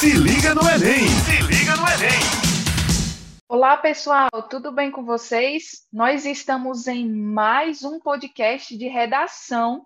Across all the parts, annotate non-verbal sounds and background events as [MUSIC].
Se liga no Enem! Se liga no Enem! Olá, pessoal, tudo bem com vocês? Nós estamos em mais um podcast de redação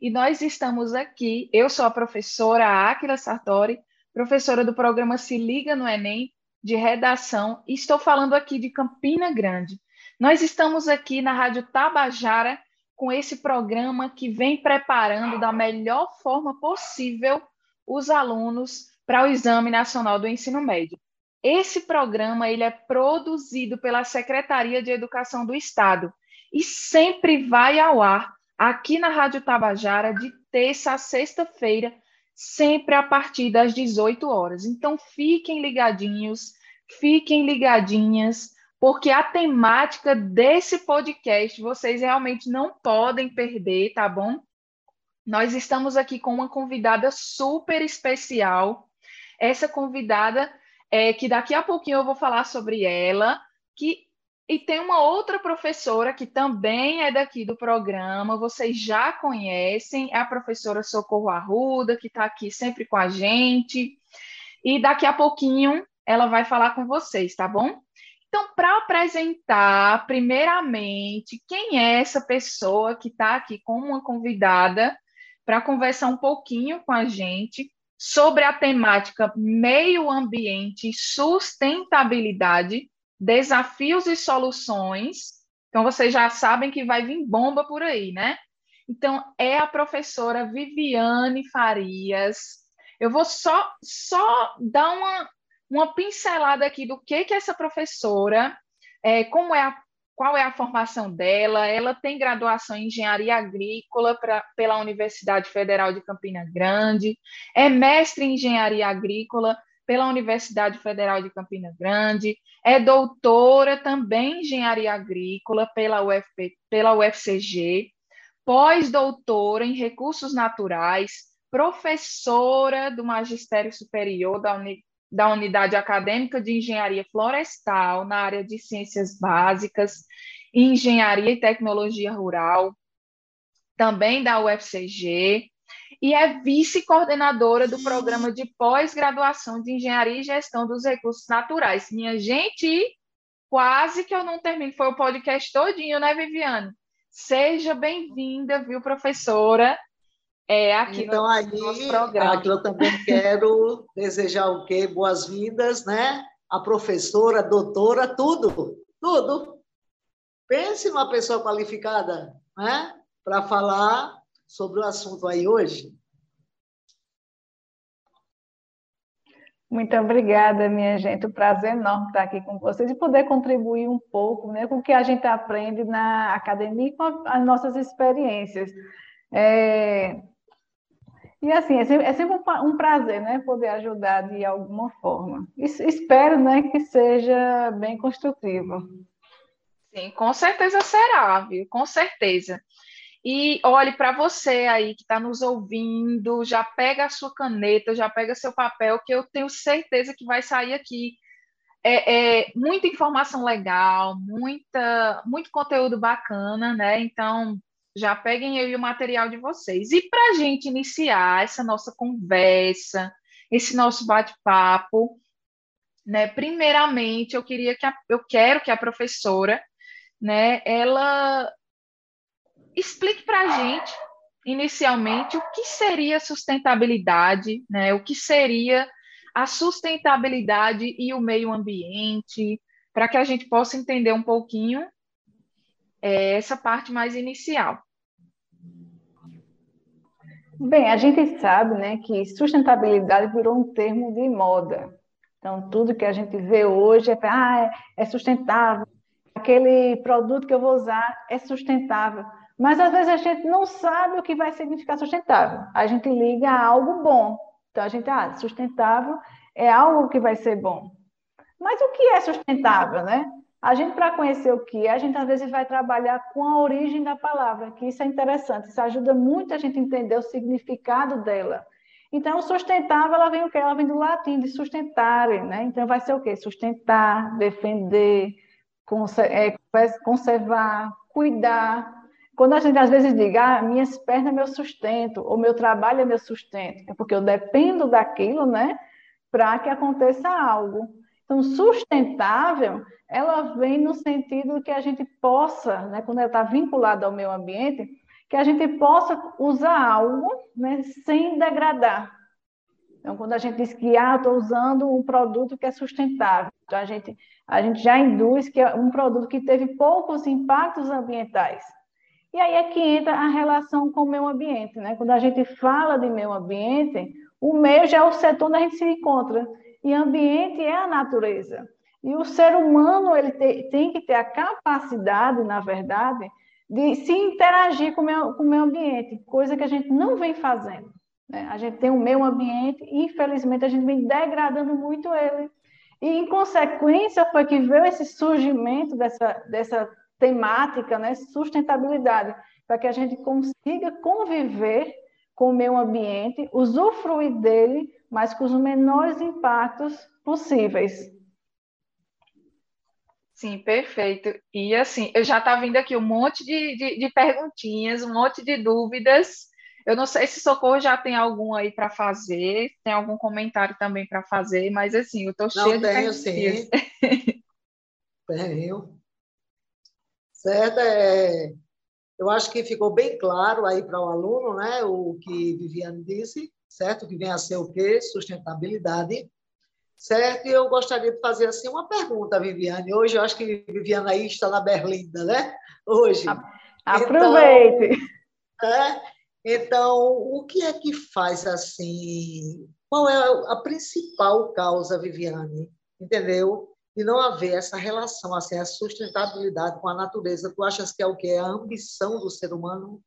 e nós estamos aqui. Eu sou a professora Áquila Sartori, professora do programa Se Liga no Enem de redação, e estou falando aqui de Campina Grande. Nós estamos aqui na Rádio Tabajara com esse programa que vem preparando da melhor forma possível os alunos para o Exame Nacional do Ensino Médio. Esse programa ele é produzido pela Secretaria de Educação do Estado e sempre vai ao ar aqui na Rádio Tabajara de terça a sexta-feira, sempre a partir das 18 horas. Então fiquem ligadinhos, fiquem ligadinhas porque a temática desse podcast vocês realmente não podem perder, tá bom? Nós estamos aqui com uma convidada super especial. Essa convidada, é, que daqui a pouquinho eu vou falar sobre ela, que e tem uma outra professora que também é daqui do programa, vocês já conhecem, é a professora Socorro Arruda, que está aqui sempre com a gente. E daqui a pouquinho ela vai falar com vocês, tá bom? Então, para apresentar, primeiramente, quem é essa pessoa que está aqui como uma convidada para conversar um pouquinho com a gente sobre a temática meio ambiente sustentabilidade, desafios e soluções. Então, vocês já sabem que vai vir bomba por aí, né? Então, é a professora Viviane Farias. Eu vou só, só dar uma, uma pincelada aqui do que que essa professora, é, como é a, qual é a formação dela. Ela tem graduação em engenharia agrícola pra, pela Universidade Federal de Campina Grande, é mestre em engenharia agrícola pela Universidade Federal de Campina Grande, é doutora também em engenharia agrícola pela, UFP, pela UFCG, pós-doutora em recursos naturais, professora do Magistério Superior da, Uni, da Unidade Acadêmica de Engenharia Florestal, na área de Ciências Básicas, Engenharia e Tecnologia Rural, também da UFCG, e é vice-coordenadora do programa de pós-graduação de Engenharia e Gestão dos Recursos Naturais. Minha gente, quase que eu não termino, foi o podcast todinho, né, Viviane? Seja bem-vinda, viu, professora? É, aqui então, no aí, nosso programa. Aqui eu também quero desejar o quê? Boas-vindas, né? A professora, a doutora, tudo, tudo. Pense numa pessoa qualificada, né? Para falar sobre o assunto aí hoje. Muito obrigada, minha gente. Um prazer enorme estar aqui com vocês e poder contribuir um pouco né, com o que a gente aprende na academia e com as nossas experiências. É, e assim, é sempre, é um prazer, né, poder ajudar de alguma forma. Espero, né, que seja bem construtivo. Sim, com certeza será, viu? Com certeza. E olhe para você aí que está nos ouvindo, já pega a sua caneta, já pega seu papel, que eu tenho certeza que vai sair aqui é, é, muita informação legal, muita, muito conteúdo bacana, né? Então, já peguem aí o material de vocês. E para a gente iniciar essa nossa conversa, esse nosso bate-papo, né? Primeiramente, eu queria que a, eu quero que a professora, né, ela explique para a gente, inicialmente, o que seria sustentabilidade, né? O que seria a sustentabilidade e o meio ambiente, para que a gente possa entender um pouquinho é essa parte mais inicial. Bem, a gente sabe né, que sustentabilidade virou um termo de moda. Então, tudo que a gente vê hoje é, ah, é sustentável, aquele produto que eu vou usar é sustentável. Mas às vezes a gente não sabe o que vai significar sustentável. A gente liga a algo bom. Então a gente, ah, sustentável é algo que vai ser bom. Mas o que é sustentável, né? A gente, para conhecer o que é, a gente às vezes vai trabalhar com a origem da palavra, que isso é interessante, isso ajuda muito a gente a entender o significado dela. Então, sustentável, ela vem o quê? Ela vem do latim, de sustentare, né? Então, vai ser o quê? Sustentar, defender, é, conservar, cuidar. Quando a gente às vezes diz, ah, minhas pernas é meu sustento, ou meu trabalho é meu sustento, é porque eu dependo daquilo, né? para que aconteça algo. Então, sustentável, ela vem no sentido que a gente possa, né, quando ela está vinculada ao meio ambiente, que a gente possa usar algo né, sem degradar. Então, quando a gente diz que ah, estou usando um produto que é sustentável, então a gente, a gente já induz que é um produto que teve poucos impactos ambientais. E aí é que entra a relação com o meio ambiente. Né? Quando a gente fala de meio ambiente, o meio já é o setor onde a gente se encontra. E ambiente é a natureza. E o ser humano ele te, tem que ter a capacidade, na verdade, de se interagir com o, meio, com o ambiente, coisa que a gente não vem fazendo. Né? A gente tem um meio ambiente e, infelizmente, a gente vem degradando muito ele. E, em consequência, foi que veio esse surgimento dessa, dessa temática, né? sustentabilidade, para que a gente consiga conviver com o meio ambiente, usufruir dele, mas com os menores impactos possíveis. Sim, perfeito. E assim, eu já estava vindo aqui um monte de, de, de, perguntinhas, um monte de dúvidas. Eu não sei se Socorro já tem algum aí para fazer, tem algum comentário também para fazer, mas assim, eu estou cheia de tenho, sim. tenho. Certo? É, eu acho que ficou bem claro aí para o aluno, né, o que Viviane disse, certo? Que vem a ser o quê? Sustentabilidade certo? E eu gostaria de fazer assim uma pergunta, Viviane. Hoje eu acho que Viviane aí está na Berlinda, né? Hoje. Aproveite. Então, é, então, o que é que faz assim? Qual é a principal causa, Viviane? Entendeu? De não haver essa relação, assim, a sustentabilidade com a natureza. Tu achas que é o que? É a ambição do ser humano?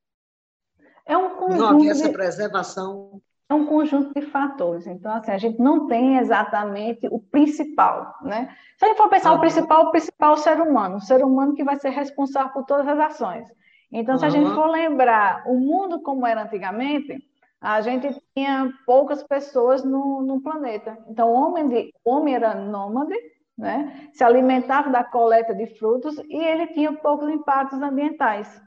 É um conjunto. Não haver essa preservação é um conjunto de fatores. Então, assim, a gente não tem exatamente o principal, né? Se a gente for pensar uhum. o principal, o principal é o ser humano, o ser humano que vai ser responsável por todas as ações. Então, se a gente for lembrar o mundo como era antigamente, a gente tinha poucas pessoas no, no planeta. Então, o homem, de, o homem era nômade, né? se alimentava da coleta de frutos e ele tinha poucos impactos ambientais.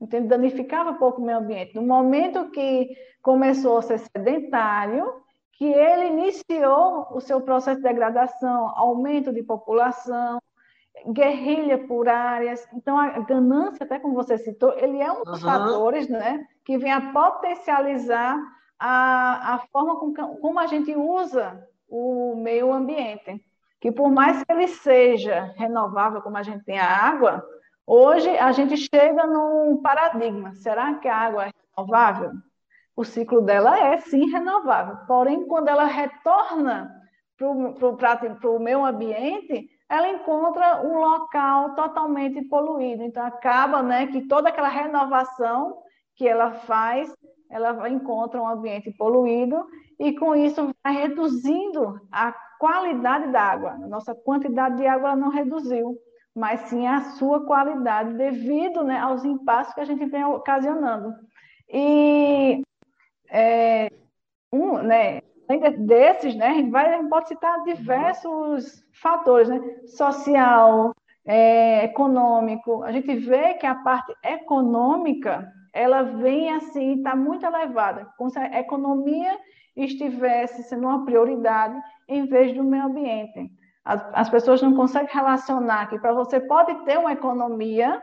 Então, danificava pouco o meio ambiente. No momento que começou a ser sedentário, que ele iniciou o seu processo de degradação, aumento de população, guerrilha por áreas. Então, a ganância, até como você citou, ele é um dos uhum. fatores né, que vem a potencializar a, a forma com, como a gente usa o meio ambiente. Que por mais que ele seja renovável, como a gente tem a água, Hoje a gente chega num paradigma. Será que a água é renovável? O ciclo dela é sim renovável. Porém, quando ela retorna para o meio ambiente, ela encontra um local totalmente poluído. Então acaba, né, que toda aquela renovação que ela faz, ela encontra um ambiente poluído e com isso vai reduzindo a qualidade da água. A nossa quantidade de água não reduziu mas sim a sua qualidade devido né, aos impasses que a gente vem ocasionando. E é, um, né, desses, né, a gente, vai, pode citar diversos fatores, né, social, é, econômico. A gente vê que a parte econômica ela vem assim, está muito elevada, como se a economia estivesse sendo uma prioridade em vez do meio ambiente. As, as pessoas não conseguem relacionar que para você pode ter uma economia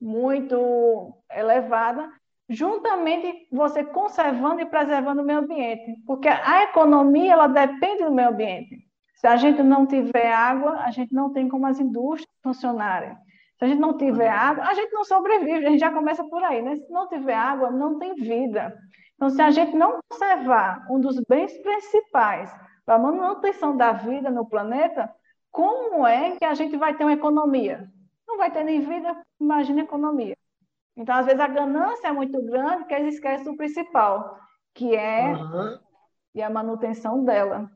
muito elevada, juntamente você conservando e preservando o meio ambiente, porque a economia ela depende do meio ambiente. Se a gente não tiver água, a gente não tem como as indústrias funcionarem. Se a gente não tiver água, a gente não sobrevive, a gente já começa por aí, né? Se não tiver água, não tem vida. Então, se a gente não conservar um dos bens principais para a manutenção da vida no planeta, como é que a gente vai ter uma economia? Não vai ter nem vida, imagina economia. Então, às vezes, a ganância é muito grande que eles esquecem do principal, que é uhum. e a manutenção dela.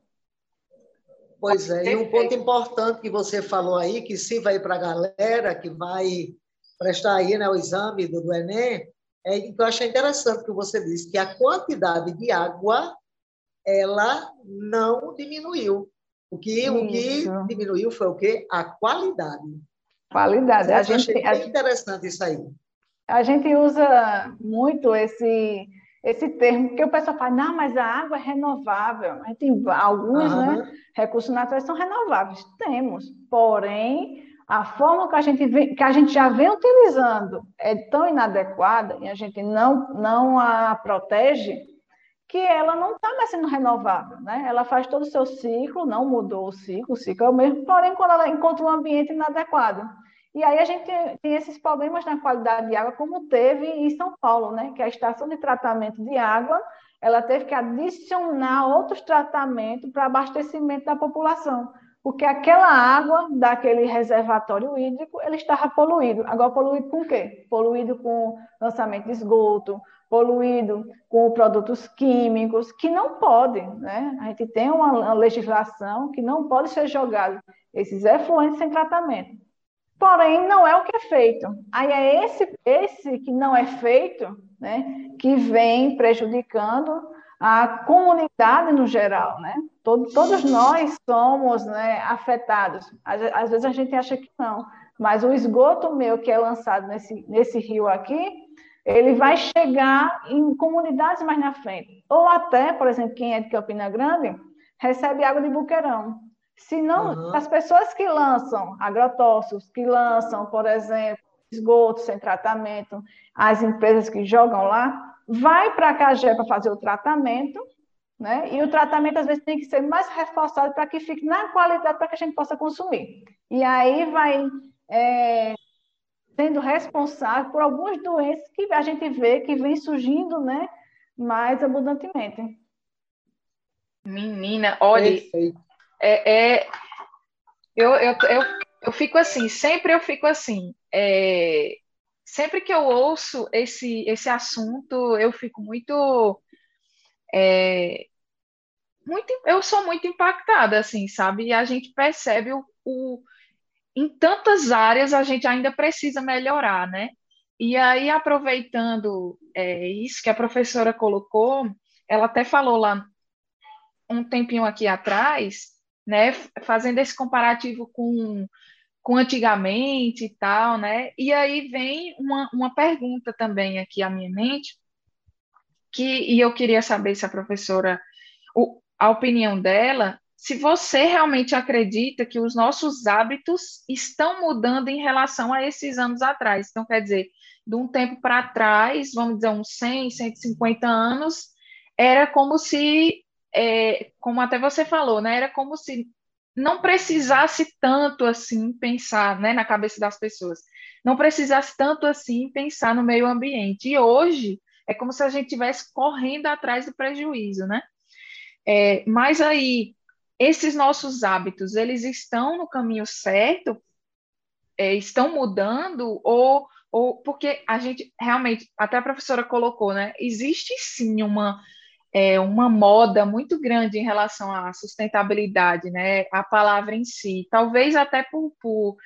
Pois é, e um ponto importante que você falou aí, que se vai para a galera que vai prestar aí né, o exame do, do Enem, é que eu achei interessante que você disse que a quantidade de água ela não diminuiu. O que, o que diminuiu foi o quê? A qualidade. Qualidade. A gente, achei bem interessante isso aí. A gente usa muito esse, esse termo, porque o pessoal fala, não, mas a água é renovável. Tem alguns né, recursos naturais são renováveis. Temos, porém, a forma que a gente, vem, que a gente já vem utilizando é tão inadequada e a gente não, não a protege que ela não está mais sendo renovável, né? Ela faz todo o seu ciclo, não mudou o ciclo, o ciclo é o mesmo, porém, quando ela encontra um ambiente inadequado. E aí a gente tem esses problemas na qualidade de água, como teve em São Paulo, né? Que a estação de tratamento de água, ela teve que adicionar outros tratamentos para abastecimento da população, porque aquela água daquele reservatório hídrico, ele estava poluído. Agora, poluído com o quê? Poluído com lançamento de esgoto, poluído com produtos químicos, que não pode, né? A gente tem uma legislação que não pode ser jogado esses efluentes sem tratamento. Porém, não é o que é feito. Aí é esse, esse que não é feito, né, que vem prejudicando a comunidade no geral, né? Todo, todos nós somos né, afetados. Às, às, vezes a gente acha que não, mas o esgoto meu que é lançado nesse, nesse rio aqui, ele vai chegar em comunidades mais na frente. Ou até, por exemplo, quem é de Campina Grande, recebe água de buqueirão. Se não, uhum. as pessoas que lançam agrotóxicos, que lançam, por exemplo, esgoto sem tratamento, as empresas que jogam lá, vai para a CAGE para fazer o tratamento, né? E o tratamento às vezes tem que ser mais reforçado para que fique na qualidade para que a gente possa consumir. E aí vai é, sendo responsável por algumas doenças que a gente vê que vem surgindo, né? Mais abundantemente. Menina, olha, é, é eu, eu, eu, eu fico assim, sempre eu fico assim. É, sempre que eu ouço esse, esse assunto, eu fico muito. É, muito eu sou muito impactada, assim, sabe? E a gente percebe o, o em tantas áreas a gente ainda precisa melhorar, né? E aí, aproveitando é, isso que a professora colocou, ela até falou lá um tempinho aqui atrás né, fazendo esse comparativo com, com antigamente e tal, né? E aí vem uma, uma pergunta também aqui à minha mente, que, e eu queria saber se a professora, o, a opinião dela, se você realmente acredita que os nossos hábitos estão mudando em relação a esses anos atrás. Então, quer dizer, de um tempo para trás, vamos dizer, uns 100, 150 anos, era como se é, como até você falou, né, era como se não precisasse tanto assim pensar né, na cabeça das pessoas, não precisasse tanto assim pensar no meio ambiente. E hoje é como se a gente estivesse correndo atrás do prejuízo, né? É, mas aí, esses nossos hábitos, eles estão no caminho certo? É, estão mudando? Ou, ou porque a gente realmente, até a professora colocou, né? Existe sim uma é, uma moda muito grande em relação à sustentabilidade, né? A palavra em si, talvez até por, por,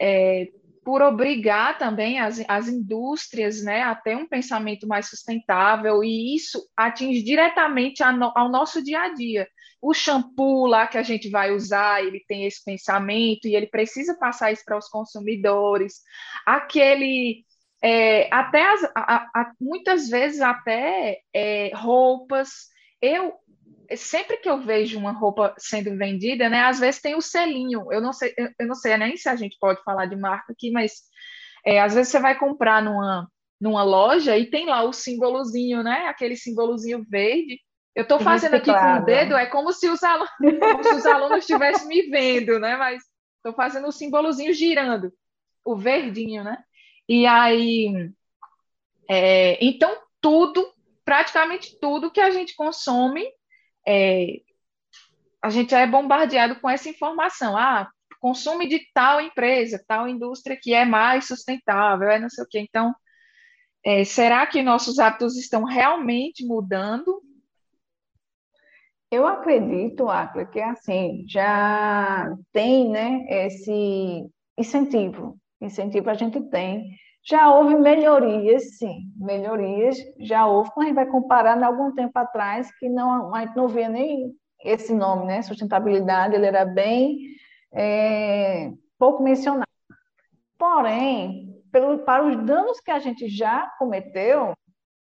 é, por obrigar também as, as indústrias, né, a ter um pensamento mais sustentável e isso atinge diretamente no, ao nosso dia a dia. O shampoo lá que a gente vai usar, ele tem esse pensamento e ele precisa passar isso para os consumidores. Aquele é, até as, a, a, muitas vezes até é, roupas. Eu sempre que eu vejo uma roupa sendo vendida, né, às vezes tem o selinho. Eu não sei, eu, não sei nem se a gente pode falar de marca aqui, mas é, às vezes você vai comprar numa numa loja e tem lá o símbolozinho, né, aquele símbolozinho verde. Eu estou fazendo aqui com o dedo, é como se os alunos, como se os alunos estivessem me vendo, né? Mas estou fazendo o símbolozinho girando, o verdinho, né? E aí, é, então, tudo, praticamente tudo que a gente consome, é, a gente é bombardeado com essa informação. Ah, consume de tal empresa, tal indústria que é mais sustentável, é não sei o quê. Então, é, será que nossos hábitos estão realmente mudando? Eu acredito, Acla, que assim já tem né, esse incentivo incentivo a gente tem. Já houve melhorias, sim, melhorias já houve. Quando a gente vai comparar, há algum tempo atrás, que não, a gente não via nem esse nome, né? Sustentabilidade, ele era bem é, pouco mencionado. Porém, pelo, para os danos que a gente já cometeu,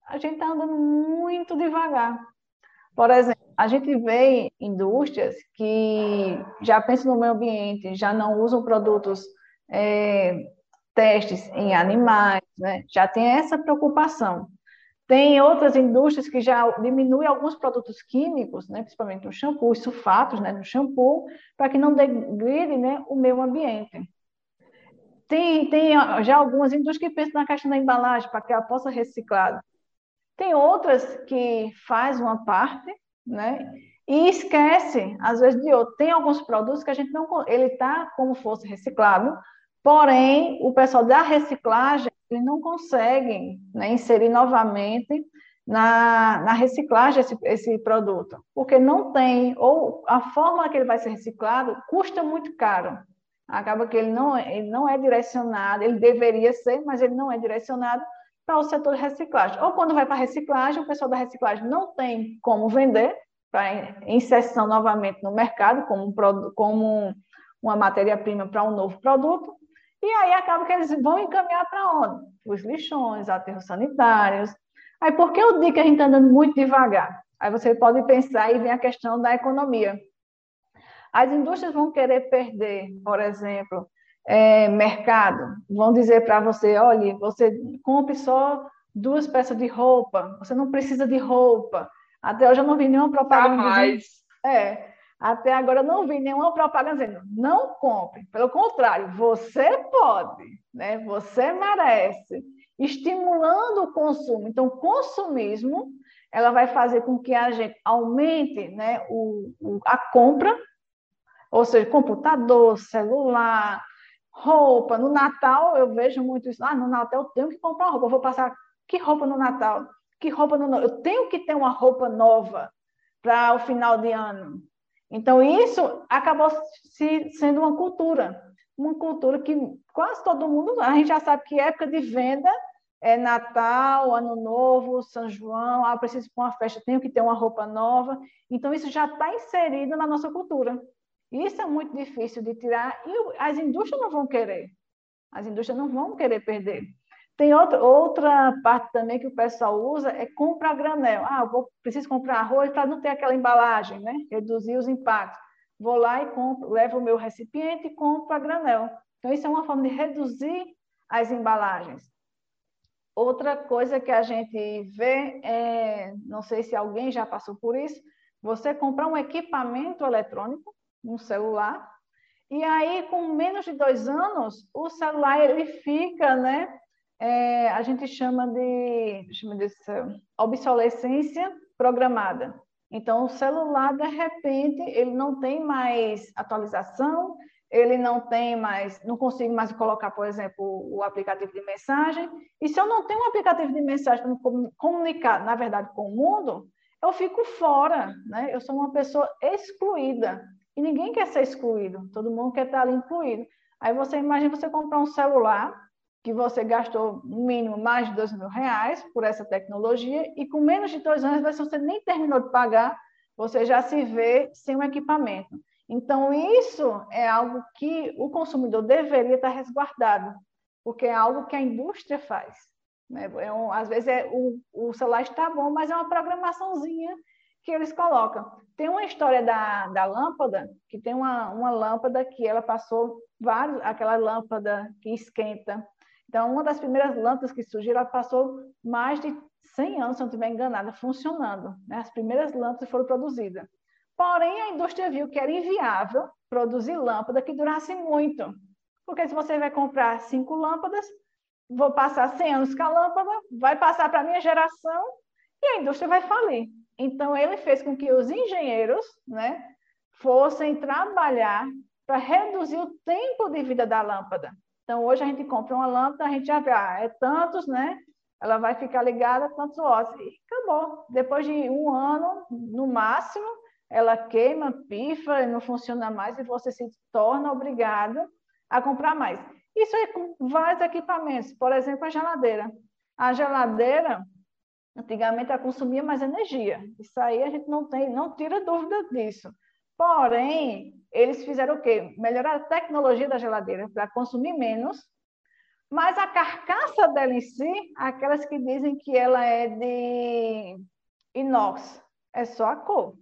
a gente está andando muito devagar. Por exemplo, a gente vê indústrias que já pensam no meio ambiente, já não usam produtos, é, testes em animais, né? já tem essa preocupação. Tem outras indústrias que já diminuem alguns produtos químicos, né, principalmente no shampoo, os sulfatos né, no shampoo, para que não degride né, o meio ambiente. Tem, tem já algumas indústrias que pensam na questão da embalagem, para que ela possa reciclar. Tem outras que faz uma parte, né, e esquece, às vezes, de outro. Tem alguns produtos que a gente não... Ele está como fosse reciclado, porém, o pessoal da reciclagem eles não conseguem né, inserir novamente na, na reciclagem esse, esse produto, porque não tem, ou a forma que ele vai ser reciclado custa muito caro. Acaba que ele não, ele não é direcionado, ele deveria ser, mas ele não é direcionado para o setor de reciclagem. Ou quando vai para a reciclagem, o pessoal da reciclagem não tem como vender para inserção novamente no mercado como, um, como uma matéria-prima para um novo produto, e aí acaba que eles vão encaminhar para onde? Os lixões, aterros sanitários. Aí por que eu digo que a gente está andando muito devagar? Aí você pode pensar e vem a questão da economia. As indústrias vão querer perder, por exemplo, é, mercado. Vão dizer para você, olha, você compre só duas peças de roupa, você não precisa de roupa. Até hoje eu não vi nenhuma propaganda. Jamais. É, até agora eu não vi nenhuma propaganda dizendo não compre. Pelo contrário, você pode, né? você merece, estimulando o consumo. Então, consumismo ela vai fazer com que a gente aumente né, o, o, a compra, ou seja, computador, celular, roupa. No Natal eu vejo muito isso. Ah, no Natal eu tenho que comprar roupa. Eu vou passar que roupa no Natal? Que roupa no Eu tenho que ter uma roupa nova para o final de ano. Então, isso acabou se, sendo uma cultura, uma cultura que quase todo mundo, a gente já sabe que época de venda é Natal, Ano Novo, São João, ah, preciso para uma festa, tenho que ter uma roupa nova. Então, isso já está inserido na nossa cultura. Isso é muito difícil de tirar e as indústrias não vão querer. As indústrias não vão querer perder. Tem outra, outra parte também que o pessoal usa, é comprar granel. Ah, eu vou, preciso comprar arroz para não ter aquela embalagem, né? Reduzir os impactos. Vou lá e compro, levo o meu recipiente e compro a granel. Então, isso é uma forma de reduzir as embalagens. Outra coisa que a gente vê, é, não sei se alguém já passou por isso, você comprar um equipamento eletrônico, um celular, e aí, com menos de dois anos, o celular ele fica, né, é, a gente chama de, chama de obsolescência programada. Então, o celular, de repente, ele não tem mais atualização, ele não tem mais, não consigo mais colocar, por exemplo, o aplicativo de mensagem. E se eu não tenho um aplicativo de mensagem para comunicar, na verdade, com o mundo, eu fico fora, né? Eu sou uma pessoa excluída. E ninguém quer ser excluído, todo mundo quer estar ali incluído. Aí você imagina você comprar um celular que você gastou no mínimo mais de dois mil reais por essa tecnologia e com menos de dois anos, você nem terminou de pagar, você já se vê sem um equipamento. Então, isso é algo que o consumidor deveria estar resguardado, porque é algo que a indústria faz. Né? É um, às vezes é, o, o celular está bom, mas é uma programaçãozinha que eles colocam. Tem uma história da, da lâmpada, que tem uma, uma lâmpada que ela passou vários, aquela lâmpada que esquenta então, uma das primeiras lâmpadas que surgiram, ela passou mais de 100 anos, se não estiver enganada, funcionando. Né? As primeiras lâmpadas foram produzidas. Porém, a indústria viu que era inviável produzir lâmpada que durasse muito. Porque se você vai comprar cinco lâmpadas, vou passar 100 anos com a lâmpada, vai passar para a minha geração e a indústria vai falir. Então, ele fez com que os engenheiros né, fossem trabalhar para reduzir o tempo de vida da lâmpada. Então, hoje a gente compra uma lâmpada, a gente já vê, ah, é tantos, né? Ela vai ficar ligada tantos watts. E acabou. Depois de um ano, no máximo, ela queima, pifa, não funciona mais e você se torna obrigado a comprar mais. Isso é com vários equipamentos. Por exemplo, a geladeira. A geladeira, antigamente, ela consumia mais energia. Isso aí a gente não tem, não tira dúvida disso. Porém, eles fizeram o quê? Melhorar a tecnologia da geladeira para consumir menos, Mas a carcaça dela em si, aquelas que dizem que ela é de inox, é só a cor.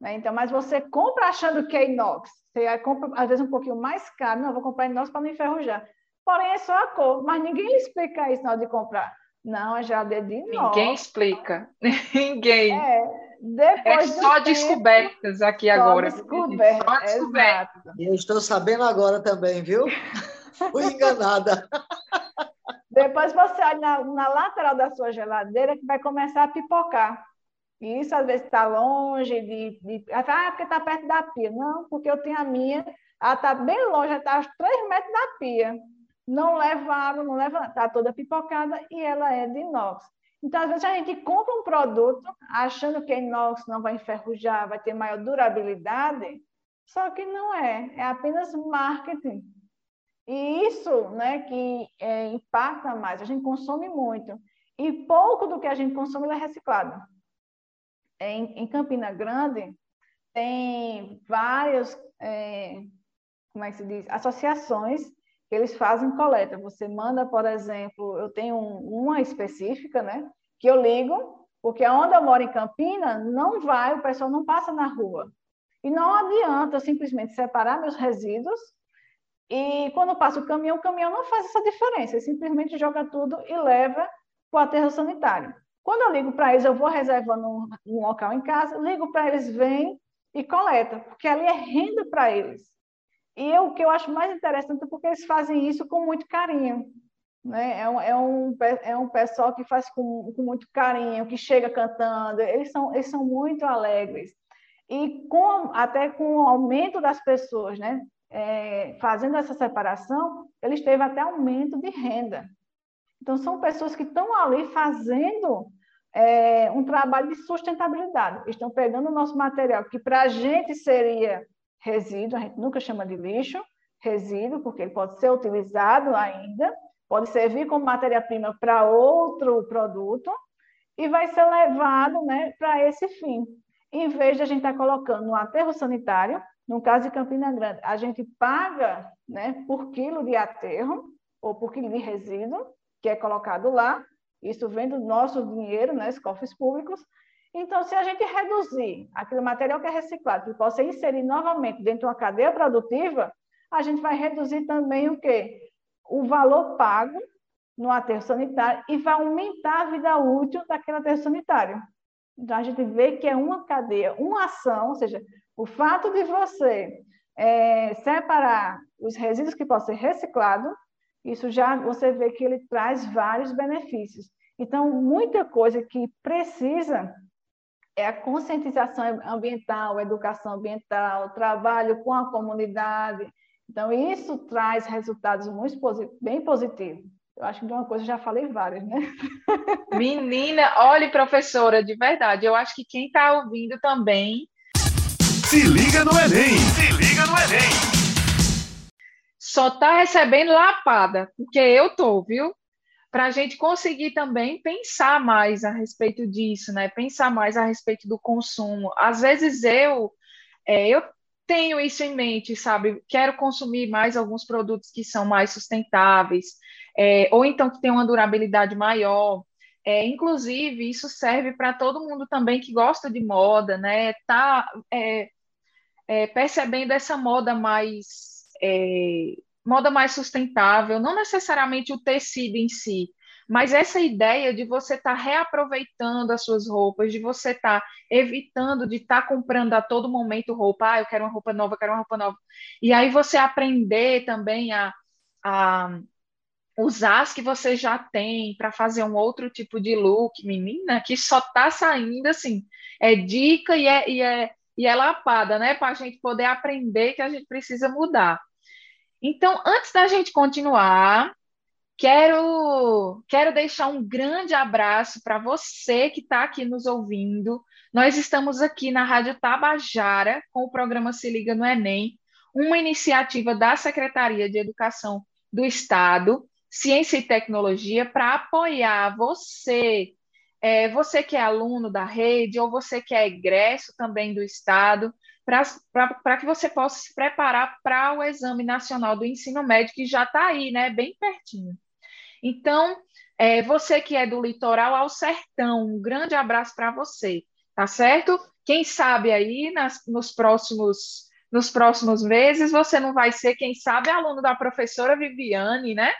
Né? Então, mas você compra achando que é inox. Você compra, às vezes, um pouquinho mais caro. Não, vou comprar inox para não enferrujar. Porém, é só a cor. Mas ninguém explica isso na hora de comprar. Não, a geladeira de inox. Ninguém explica. [LAUGHS] ninguém. É, depois é só tempo, descobertas aqui só agora. Descoberta, só descobertas. Eu estou sabendo agora também, viu? [LAUGHS] Fui enganada. Depois você olha na, na, lateral da sua geladeira que vai começar a pipocar. E isso às vezes está longe de, de. Ah, porque está perto da pia. Não, porque eu tenho a minha, ela está bem longe, está aos três metros da pia. Não leva água, não leva. Está toda pipocada e ela é de inox. Então, às vezes, a gente compra um produto achando que inox não vai enferrujar, vai ter maior durabilidade, só que não é, é apenas marketing. E isso né, que é, impacta mais, a gente consome muito. E pouco do que a gente consome é reciclado. Em, em Campina Grande, tem várias, é, como é que se diz, associações eles fazem coleta. Você manda, por exemplo, eu tenho uma específica, né, que eu ligo, porque onde eu moro em Campina, não vai, o pessoal não passa na rua. E não adianta simplesmente separar meus resíduos e quando passa o caminhão, o caminhão não faz essa diferença, ele simplesmente joga tudo e leva para o aterro sanitário. Quando eu ligo para eles, eu vou reservando um, local em casa, ligo para eles, vêm e coleta, porque ali é renda para eles. E o que eu acho mais interessante é porque eles fazem isso com muito carinho. Né? É, um, é, um, é um pessoal que faz com, com muito carinho, que chega cantando, eles são, eles são muito alegres. E com, até com o aumento das pessoas, né? é, fazendo essa separação, eles teve até aumento de renda. Então, são pessoas que estão ali fazendo é, um trabalho de sustentabilidade. Estão pegando o nosso material, que para a gente seria resíduo, a gente nunca chama de lixo, resíduo, porque ele pode ser utilizado ainda, pode servir como matéria-prima para outro produto, e vai ser levado né, para esse fim. Em vez de a gente estar tá colocando no aterro sanitário, no caso de Campina Grande, a gente paga né, por quilo de aterro ou por quilo de resíduo que é colocado lá. Isso vem do nosso dinheiro, né, os cofres públicos. Então, se a gente reduzir aquele material que é reciclado, que possa inserir novamente dentro de uma cadeia produtiva, a gente vai reduzir também o quê? O valor pago no aterro sanitário e vai aumentar a vida útil daquele aterro sanitário. Então, a gente vê que é uma cadeia, uma ação, ou seja, o fato de você é, separar os resíduos que podem ser reciclados, isso já você vê que ele traz vários benefícios. Então, muita coisa que precisa é a conscientização ambiental, educação ambiental, trabalho com a comunidade. Então, isso traz resultados muito bem positivos. Eu acho que de uma coisa eu já falei várias, né? [LAUGHS] Menina, olhe, professora, de verdade, eu acho que quem está ouvindo também se liga no Enem! Se liga no Enem! Só tá recebendo lapada, porque eu tô, viu? Para a gente conseguir também pensar mais a respeito disso, né? Pensar mais a respeito do consumo. Às vezes eu, é, eu tenho isso em mente, sabe? Quero consumir mais alguns produtos que são mais sustentáveis, é, ou então que tem uma durabilidade maior. É, inclusive, isso serve para todo mundo também que gosta de moda, né? Tá, é, é, percebendo essa moda mais é, moda mais sustentável, não necessariamente o tecido em si, mas essa ideia de você estar tá reaproveitando as suas roupas, de você estar tá evitando de estar tá comprando a todo momento roupa, ah, eu quero uma roupa nova, eu quero uma roupa nova. E aí você aprender também a, a usar as que você já tem para fazer um outro tipo de look, menina, que só está saindo assim, é dica e é, e é e é lapada, né? Para a gente poder aprender que a gente precisa mudar. Então, antes da gente continuar, quero, quero deixar um grande abraço para você que está aqui nos ouvindo. Nós estamos aqui na Rádio Tabajara com o programa Se Liga no Enem, uma iniciativa da Secretaria de Educação do Estado, Ciência e Tecnologia, para apoiar você é, você que é aluno da rede ou você que é egresso também do Estado, para que você possa se preparar para o Exame Nacional do Ensino Médio, que já está aí, né, bem pertinho. Então, é, você que é do litoral ao sertão, um grande abraço para você, tá certo? Quem sabe aí nas, nos próximos nos próximos meses você não vai ser, quem sabe, aluno da professora Viviane, né?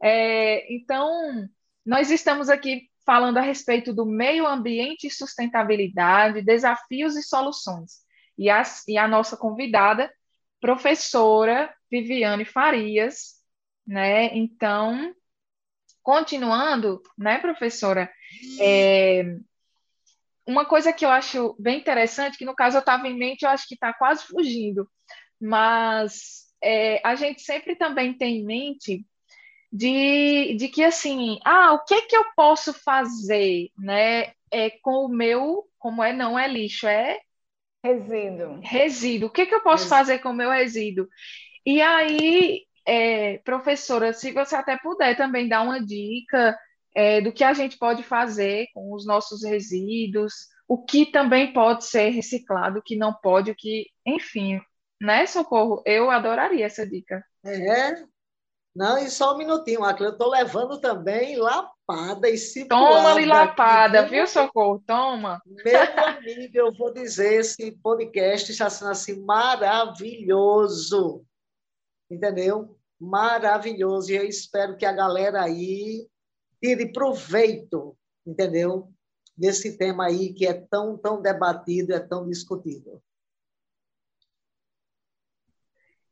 É, então, nós estamos aqui falando a respeito do meio ambiente e sustentabilidade, desafios e soluções. E, e a nossa convidada, professora Viviane Farias, né? Então, continuando, né, professora? É, uma coisa que eu acho bem interessante, que no caso eu estava em mente, eu acho que está quase fugindo, mas é, a gente sempre também tem em mente de, de que assim, ah, o que que eu posso fazer, né, é, com o meu, como é, não é lixo, é resíduo. Resíduo. O que que eu posso fazer com o meu resíduo? E aí, é, professora, se você até puder também dar uma dica é, do que a gente pode fazer com os nossos resíduos, o que também pode ser reciclado, o que não pode, o que, enfim, né, Socorro? Eu adoraria essa dica. É, não, e só um minutinho, Acre, eu estou levando também lapada e se Toma ali lapada, viu, Socorro? Toma. Meu [LAUGHS] amigo, eu vou dizer, esse podcast está sendo assim maravilhoso, entendeu? Maravilhoso, e eu espero que a galera aí tire proveito, entendeu? Desse tema aí que é tão, tão debatido, é tão discutido.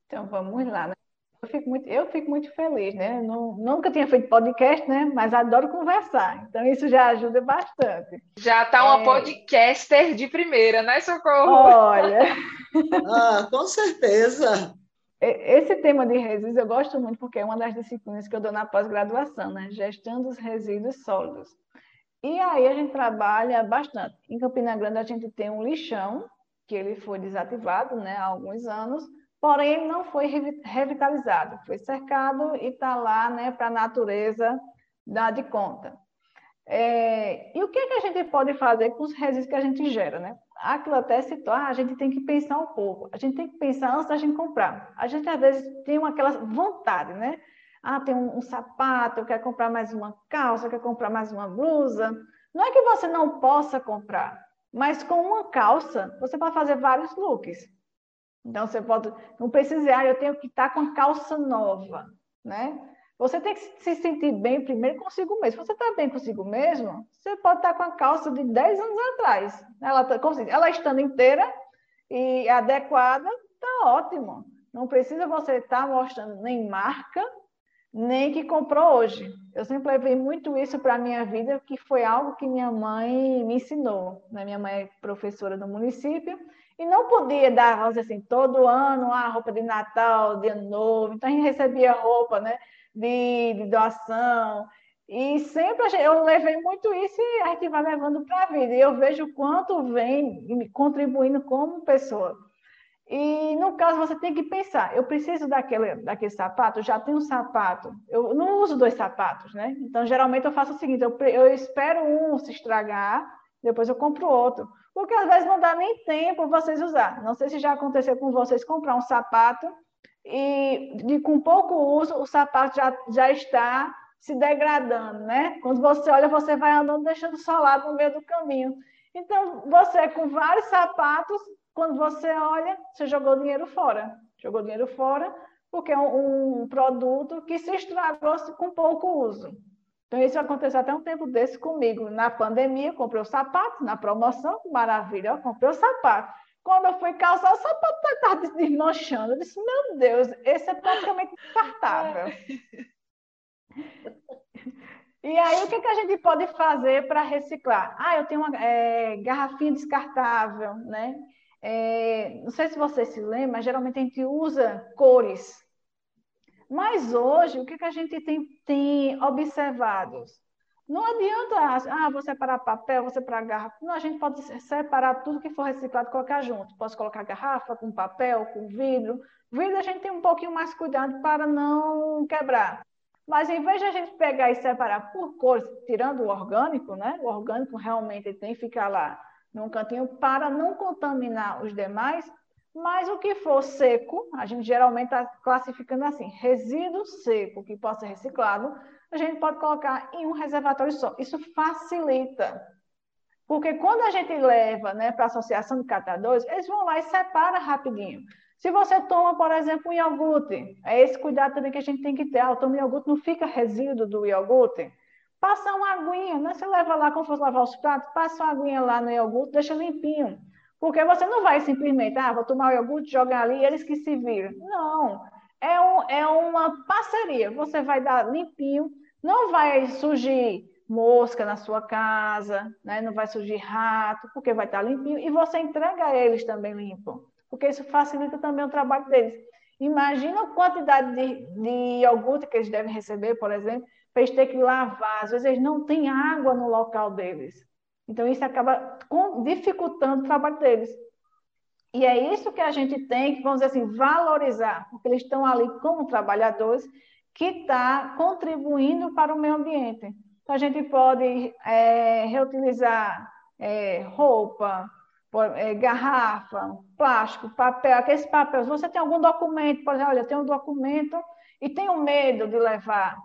Então, vamos lá, né? Eu fico muito, eu fico muito feliz, né? Não, nunca tinha feito podcast, né? Mas adoro conversar. Então, isso já ajuda bastante. Já está uma é... podcaster de primeira, né, Socorro? Olha. [LAUGHS] ah, com certeza. Esse tema de resíduos eu gosto muito porque é uma das disciplinas que eu dou na pós-graduação, né? Gestão dos resíduos sólidos. E aí a gente trabalha bastante. Em Campina Grande a gente tem um lixão, que ele foi desativado né, há alguns anos, porém não foi revitalizado, foi cercado e está lá né, para a natureza dar de conta. É, e o que, é que a gente pode fazer com os resíduos que a gente gera? Né? aquilo até citou, ah, a gente tem que pensar um pouco, a gente tem que pensar antes da gente comprar. A gente às vezes tem uma, aquela vontade, né? Ah, tem um, um sapato, eu quero comprar mais uma calça, eu quero comprar mais uma blusa. Não é que você não possa comprar, mas com uma calça você pode fazer vários looks. Então você pode, não precisa, ah, eu tenho que estar com a calça nova, né? Você tem que se sentir bem primeiro consigo mesmo. Você está bem consigo mesmo, você pode estar com a calça de 10 anos atrás. Ela, tá, ela estando inteira e adequada, está ótimo. Não precisa você estar tá mostrando nem marca, nem que comprou hoje. Eu sempre levei muito isso para a minha vida, que foi algo que minha mãe me ensinou. Né? Minha mãe é professora do município, e não podia dar, vamos dizer assim, todo ano, a ah, roupa de Natal, de Ano Novo. Então, a gente recebia roupa, né? de, de doação. E sempre eu levei muito isso e a gente vai levando para a vida. E eu vejo o quanto vem me contribuindo como pessoa. E no caso, você tem que pensar: eu preciso daquele, daquele sapato, já tenho um sapato. Eu não uso dois sapatos, né? Então, geralmente, eu faço o seguinte: eu, eu espero um se estragar, depois eu compro outro. Porque às vezes não dá nem tempo vocês usar. Não sei se já aconteceu com vocês comprar um sapato e com pouco uso o sapato já, já está se degradando, né? Quando você olha, você vai andando deixando solado no meio do caminho. Então, você com vários sapatos, quando você olha, você jogou dinheiro fora. Jogou dinheiro fora porque é um, um produto que se estragou com pouco uso. Então, isso aconteceu até um tempo desse comigo. Na pandemia, comprei o sapato, na promoção, maravilha, eu comprei o sapato. Quando eu fui calçar, o sapato estava desmanchando. Eu disse, meu Deus, esse é praticamente descartável. E aí, o que, que a gente pode fazer para reciclar? Ah, eu tenho uma é, garrafinha descartável, né? É, não sei se você se lembra, mas geralmente a gente usa cores. Mas hoje, o que, que a gente tem, tem observado? Não adianta, ah, vou separar papel, vou separar garrafa. Não, a gente pode separar tudo que for reciclado e colocar junto. Posso colocar garrafa com papel, com vidro. Vidro a gente tem um pouquinho mais cuidado para não quebrar. Mas em vez de a gente pegar e separar por cores, tirando o orgânico, né? O orgânico realmente tem que ficar lá num cantinho para não contaminar os demais. Mas o que for seco, a gente geralmente está classificando assim, resíduo seco que possa ser reciclado, a gente pode colocar em um reservatório só. Isso facilita. Porque quando a gente leva né, para a associação de catadores, eles vão lá e separam rapidinho. Se você toma, por exemplo, um iogurte, é esse cuidado também que a gente tem que ter. Ah, eu tomo iogurte, não fica resíduo do iogurte. Passa uma aguinha, né? Você leva lá, como fosse lavar os pratos, passa uma aguinha lá no iogurte, deixa limpinho. Porque você não vai simplesmente, ah, vou tomar o iogurte, jogar ali, eles que se viram. Não, é, um, é uma parceria. Você vai dar limpinho, não vai surgir mosca na sua casa, né? não vai surgir rato, porque vai estar limpinho, e você entrega eles também limpo, porque isso facilita também o trabalho deles. Imagina a quantidade de, de iogurte que eles devem receber, por exemplo, para eles terem que lavar. Às vezes eles não têm água no local deles. Então, isso acaba dificultando o trabalho deles. E é isso que a gente tem que, vamos dizer assim, valorizar, porque eles estão ali como trabalhadores que está contribuindo para o meio ambiente. Então, a gente pode é, reutilizar é, roupa, é, garrafa, plástico, papel, aqueles papéis. Você tem algum documento, por exemplo, olha, eu tenho um documento e tenho medo de levar.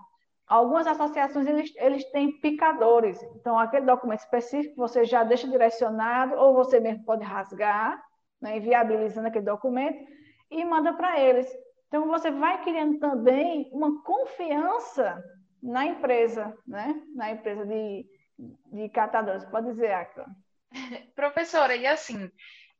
Algumas associações, eles, eles têm picadores. Então, aquele documento específico, você já deixa direcionado, ou você mesmo pode rasgar, né, viabilizando aquele documento, e manda para eles. Então, você vai criando também uma confiança na empresa, né? na empresa de, de catadores. Pode dizer, Acla. [LAUGHS] Professora, e assim,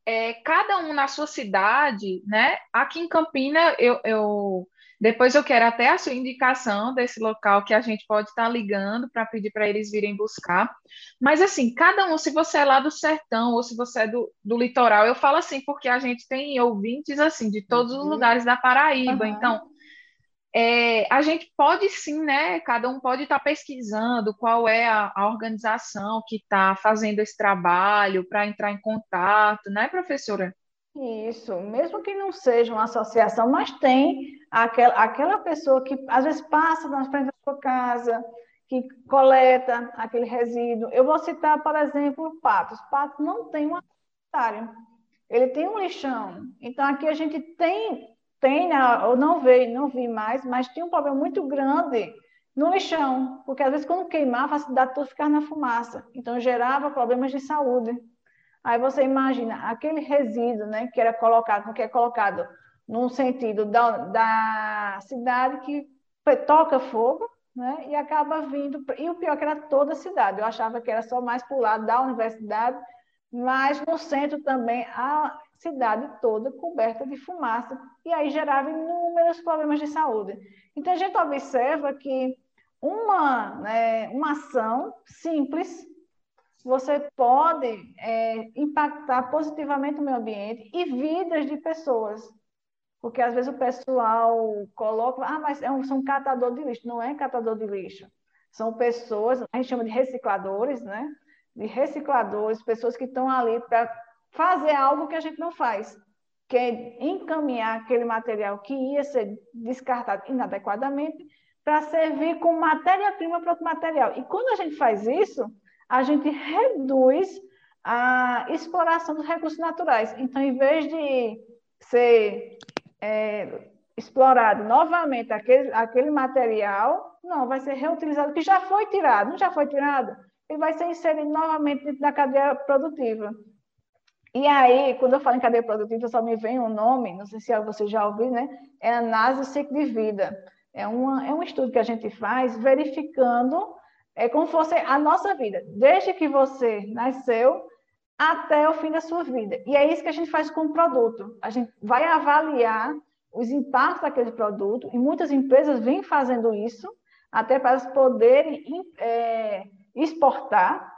é, cada um na sua cidade, né? Aqui em Campina, eu, eu depois eu quero até a sua indicação desse local que a gente pode estar ligando para pedir para eles virem buscar. Mas assim, cada um, se você é lá do sertão ou se você é do, do litoral, eu falo assim porque a gente tem ouvintes assim de todos os uhum. lugares da Paraíba. Uhum. Então, é, a gente pode sim, né? Cada um pode estar pesquisando qual é a, a organização que está fazendo esse trabalho para entrar em contato, né, professora? Isso, mesmo que não seja uma associação, mas tem aquela, aquela pessoa que às vezes passa na frente da sua casa, que coleta aquele resíduo. Eu vou citar, por exemplo, o Patos. O Patos não tem um sanitário, ele tem um lixão. Então, aqui a gente tem, tem né, eu não vi, não vi mais, mas tem um problema muito grande no lixão, porque às vezes quando queimava, a cidade toda ficava na fumaça. Então, gerava problemas de saúde. Aí você imagina aquele resíduo, né, que era colocado, que é colocado num sentido da, da cidade que toca fogo, né, e acaba vindo. E o pior é que era toda a cidade. Eu achava que era só mais para o lado da universidade, mas no centro também a cidade toda coberta de fumaça, e aí gerava inúmeros problemas de saúde. Então a gente observa que uma, né, uma ação simples você pode é, impactar positivamente o meio ambiente e vidas de pessoas. Porque às vezes o pessoal coloca, ah, mas é um, são catador de lixo. Não é catador de lixo. São pessoas, a gente chama de recicladores, né? De recicladores, pessoas que estão ali para fazer algo que a gente não faz, que é encaminhar aquele material que ia ser descartado inadequadamente para servir como matéria-prima para outro material. E quando a gente faz isso, a gente reduz a exploração dos recursos naturais. Então, em vez de ser é, explorado novamente aquele, aquele material, não, vai ser reutilizado, que já foi tirado, não já foi tirado, ele vai ser inserido novamente dentro da cadeia produtiva. E aí, quando eu falo em cadeia produtiva, só me vem um nome, não sei se você já ouviu, né? É análise do ciclo de vida. É, uma, é um estudo que a gente faz verificando é como se fosse a nossa vida, desde que você nasceu até o fim da sua vida. E é isso que a gente faz com o produto. A gente vai avaliar os impactos daquele produto, e muitas empresas vêm fazendo isso, até para elas poderem é, exportar,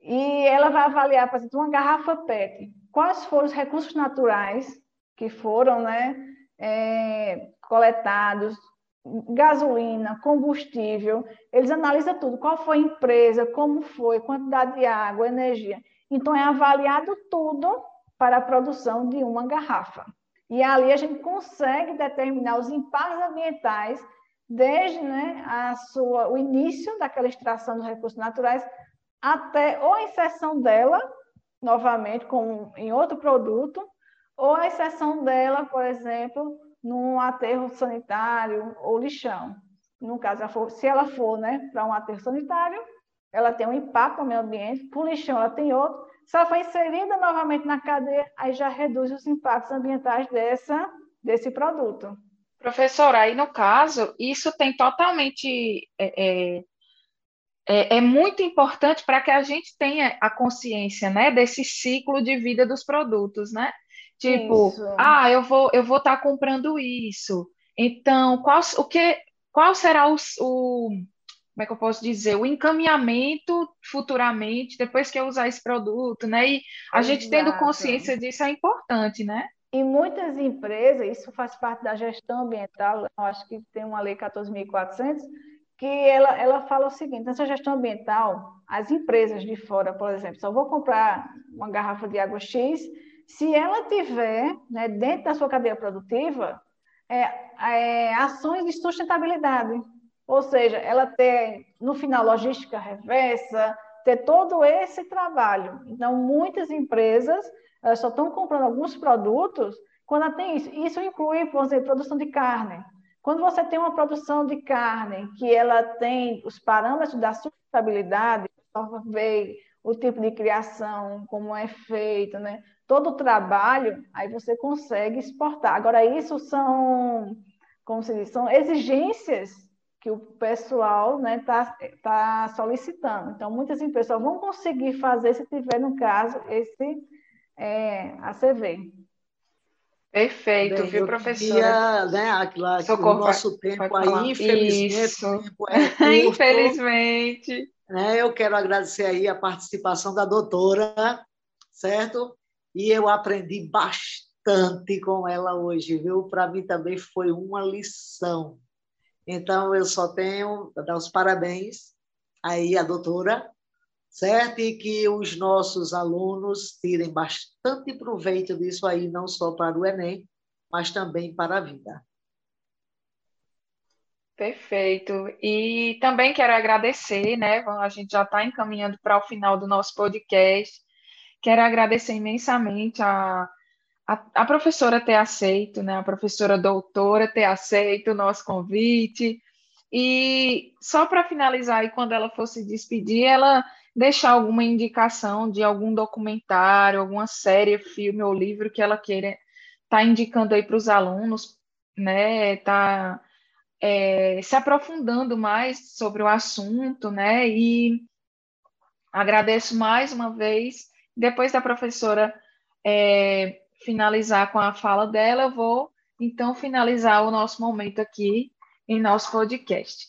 e ela vai avaliar, por exemplo, uma garrafa PET, quais foram os recursos naturais que foram né, é, coletados, gasolina, combustível, eles analisam tudo, qual foi a empresa, como foi, quantidade de água, energia. Então, é avaliado tudo para a produção de uma garrafa. E ali a gente consegue determinar os impactos ambientais desde né, a sua, o início daquela extração dos recursos naturais até ou a inserção dela, novamente, com, em outro produto, ou a exceção dela, por exemplo, num aterro sanitário ou lixão. No caso, for, se ela for né, para um aterro sanitário, ela tem um impacto no meio ambiente, para o lixão ela tem outro. Se ela for inserida novamente na cadeia, aí já reduz os impactos ambientais dessa, desse produto. Professora, aí no caso, isso tem totalmente. É, é, é, é muito importante para que a gente tenha a consciência né, desse ciclo de vida dos produtos, né? Tipo, isso. ah, eu vou eu vou estar tá comprando isso. Então, qual o que qual será o, o como é que eu posso dizer, o encaminhamento futuramente, depois que eu usar esse produto, né? E a Exato. gente tendo consciência disso é importante, né? Em muitas empresas, isso faz parte da gestão ambiental, eu acho que tem uma lei 14.400, que ela, ela fala o seguinte, nessa gestão ambiental, as empresas de fora, por exemplo, só vou comprar uma garrafa de água X, se ela tiver, né, dentro da sua cadeia produtiva, é, é, ações de sustentabilidade, ou seja, ela ter, no final, logística reversa, ter todo esse trabalho. Então, muitas empresas só estão comprando alguns produtos quando ela tem isso. Isso inclui, por exemplo, produção de carne. Quando você tem uma produção de carne que ela tem os parâmetros da sustentabilidade, o tipo de criação, como é feito, né? Todo o trabalho, aí você consegue exportar. Agora, isso são, como se diz, são exigências que o pessoal está né, tá, tá solicitando. Então, muitas empresas vão conseguir fazer se tiver, no caso, esse é, ACV. Perfeito, Bem, viu, professora? Queria, né, Socorro, o nosso tempo aí, infelizmente, Isso. o tempo é [LAUGHS] curto, infelizmente. Né, eu quero agradecer aí a participação da doutora, certo? E eu aprendi bastante com ela hoje, viu? Para mim também foi uma lição. Então, eu só tenho dar os parabéns aí à doutora, certo? E que os nossos alunos tirem bastante proveito disso aí, não só para o Enem, mas também para a vida. Perfeito. E também quero agradecer, né? A gente já está encaminhando para o final do nosso podcast. Quero agradecer imensamente a, a, a, professora ter aceito, né? A professora doutora ter aceito o nosso convite. E só para finalizar, e quando ela fosse despedir, ela deixar alguma indicação de algum documentário, alguma série, filme ou livro que ela queira tá indicando aí para os alunos, né? Tá é, se aprofundando mais sobre o assunto, né? E agradeço mais uma vez. Depois da professora é, finalizar com a fala dela, eu vou então finalizar o nosso momento aqui em nosso podcast.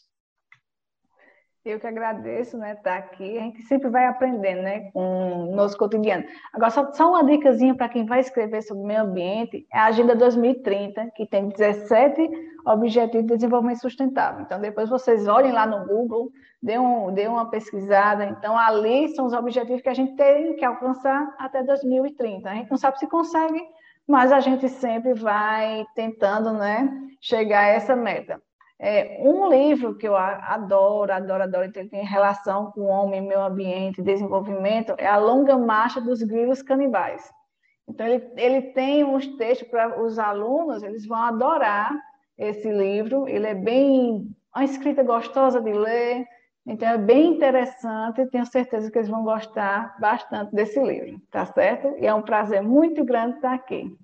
Eu que agradeço, né, estar tá aqui. A gente sempre vai aprendendo, né, com o nosso cotidiano. Agora, só, só uma dicasinha para quem vai escrever sobre meio ambiente, é a Agenda 2030, que tem 17 Objetivos de Desenvolvimento Sustentável. Então, depois vocês olhem lá no Google, dê, um, dê uma pesquisada. Então, ali são os objetivos que a gente tem que alcançar até 2030. A gente não sabe se consegue, mas a gente sempre vai tentando, né, chegar a essa meta. É, um livro que eu adoro, adoro, adoro, tem, tem relação com o homem, meio ambiente, desenvolvimento, é A Longa Marcha dos Grilos Canibais. Então, ele, ele tem uns textos para os alunos, eles vão adorar esse livro, ele é bem, uma escrita gostosa de ler, então é bem interessante, tenho certeza que eles vão gostar bastante desse livro, tá certo? E é um prazer muito grande estar aqui.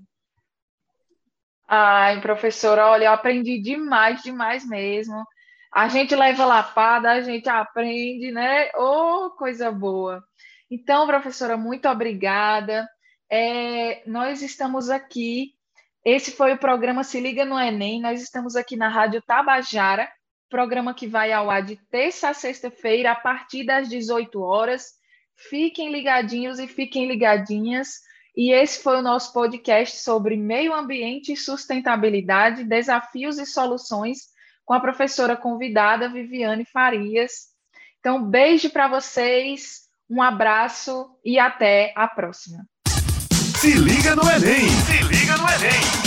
Ai, professora, olha, eu aprendi demais, demais mesmo. A gente leva lapada, a gente aprende, né? Oh, coisa boa. Então, professora, muito obrigada. É, nós estamos aqui. Esse foi o programa Se Liga no Enem. Nós estamos aqui na Rádio Tabajara, programa que vai ao ar de terça a sexta-feira, a partir das 18 horas. Fiquem ligadinhos e fiquem ligadinhas e esse foi o nosso podcast sobre meio ambiente e sustentabilidade, desafios e soluções, com a professora convidada Viviane Farias. Então, beijo para vocês, um abraço e até a próxima. Se liga no Enem! Se liga no Enem!